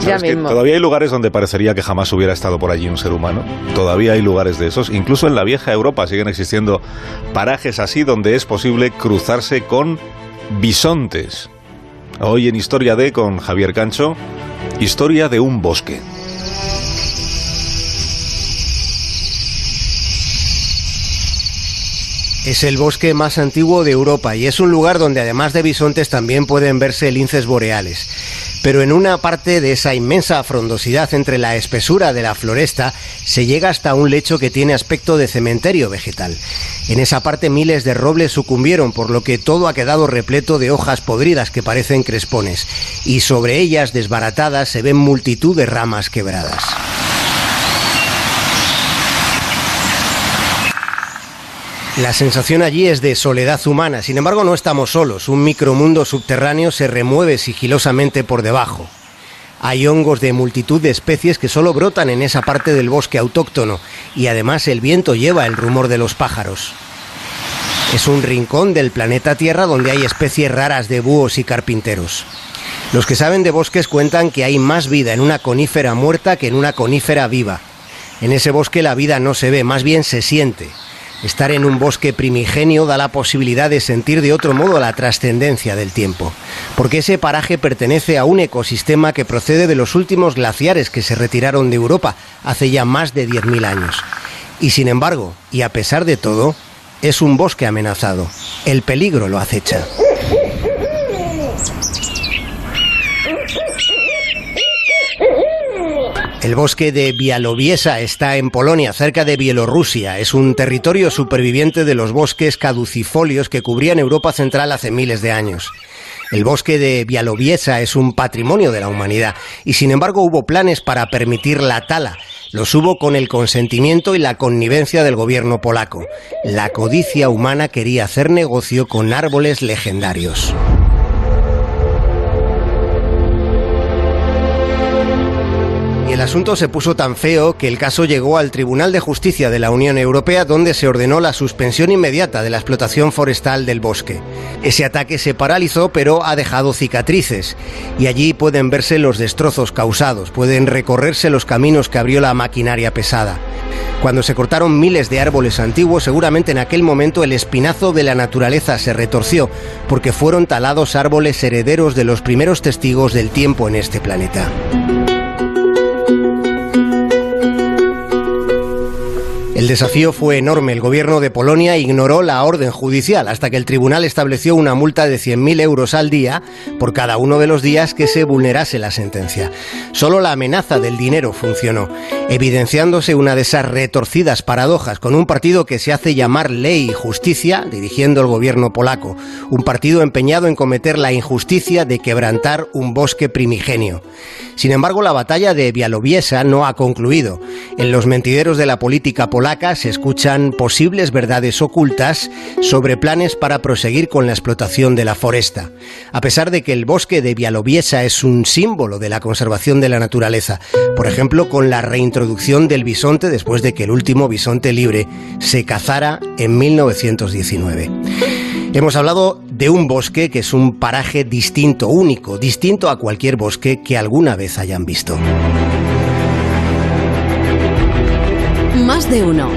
Ya mismo. Todavía hay lugares donde parecería que jamás hubiera estado por allí un ser humano. Todavía hay lugares de esos. Incluso en la vieja Europa siguen existiendo parajes así donde es posible cruzarse con bisontes. Hoy en Historia de con Javier Cancho, historia de un bosque. Es el bosque más antiguo de Europa y es un lugar donde además de bisontes también pueden verse linces boreales. Pero en una parte de esa inmensa frondosidad entre la espesura de la floresta se llega hasta un lecho que tiene aspecto de cementerio vegetal. En esa parte miles de robles sucumbieron, por lo que todo ha quedado repleto de hojas podridas que parecen crespones, y sobre ellas desbaratadas se ven multitud de ramas quebradas. La sensación allí es de soledad humana, sin embargo no estamos solos, un micromundo subterráneo se remueve sigilosamente por debajo. Hay hongos de multitud de especies que solo brotan en esa parte del bosque autóctono y además el viento lleva el rumor de los pájaros. Es un rincón del planeta Tierra donde hay especies raras de búhos y carpinteros. Los que saben de bosques cuentan que hay más vida en una conífera muerta que en una conífera viva. En ese bosque la vida no se ve, más bien se siente. Estar en un bosque primigenio da la posibilidad de sentir de otro modo la trascendencia del tiempo, porque ese paraje pertenece a un ecosistema que procede de los últimos glaciares que se retiraron de Europa hace ya más de 10.000 años. Y sin embargo, y a pesar de todo, es un bosque amenazado. El peligro lo acecha. El bosque de Bialobiesa está en Polonia, cerca de Bielorrusia. Es un territorio superviviente de los bosques caducifolios que cubrían Europa Central hace miles de años. El bosque de Bialobiesa es un patrimonio de la humanidad y sin embargo hubo planes para permitir la tala. Los hubo con el consentimiento y la connivencia del gobierno polaco. La codicia humana quería hacer negocio con árboles legendarios. El asunto se puso tan feo que el caso llegó al Tribunal de Justicia de la Unión Europea donde se ordenó la suspensión inmediata de la explotación forestal del bosque. Ese ataque se paralizó pero ha dejado cicatrices y allí pueden verse los destrozos causados, pueden recorrerse los caminos que abrió la maquinaria pesada. Cuando se cortaron miles de árboles antiguos, seguramente en aquel momento el espinazo de la naturaleza se retorció, porque fueron talados árboles herederos de los primeros testigos del tiempo en este planeta. El desafío fue enorme. El gobierno de Polonia ignoró la orden judicial hasta que el tribunal estableció una multa de 100.000 euros al día por cada uno de los días que se vulnerase la sentencia. Solo la amenaza del dinero funcionó, evidenciándose una de esas retorcidas paradojas con un partido que se hace llamar Ley y Justicia dirigiendo el gobierno polaco, un partido empeñado en cometer la injusticia de quebrantar un bosque primigenio. Sin embargo, la batalla de Bialobiesa no ha concluido. En los mentideros de la política se escuchan posibles verdades ocultas sobre planes para proseguir con la explotación de la foresta. A pesar de que el bosque de Bialobiesa es un símbolo de la conservación de la naturaleza, por ejemplo, con la reintroducción del bisonte después de que el último bisonte libre se cazara en 1919. Hemos hablado de un bosque que es un paraje distinto, único, distinto a cualquier bosque que alguna vez hayan visto. Más de uno.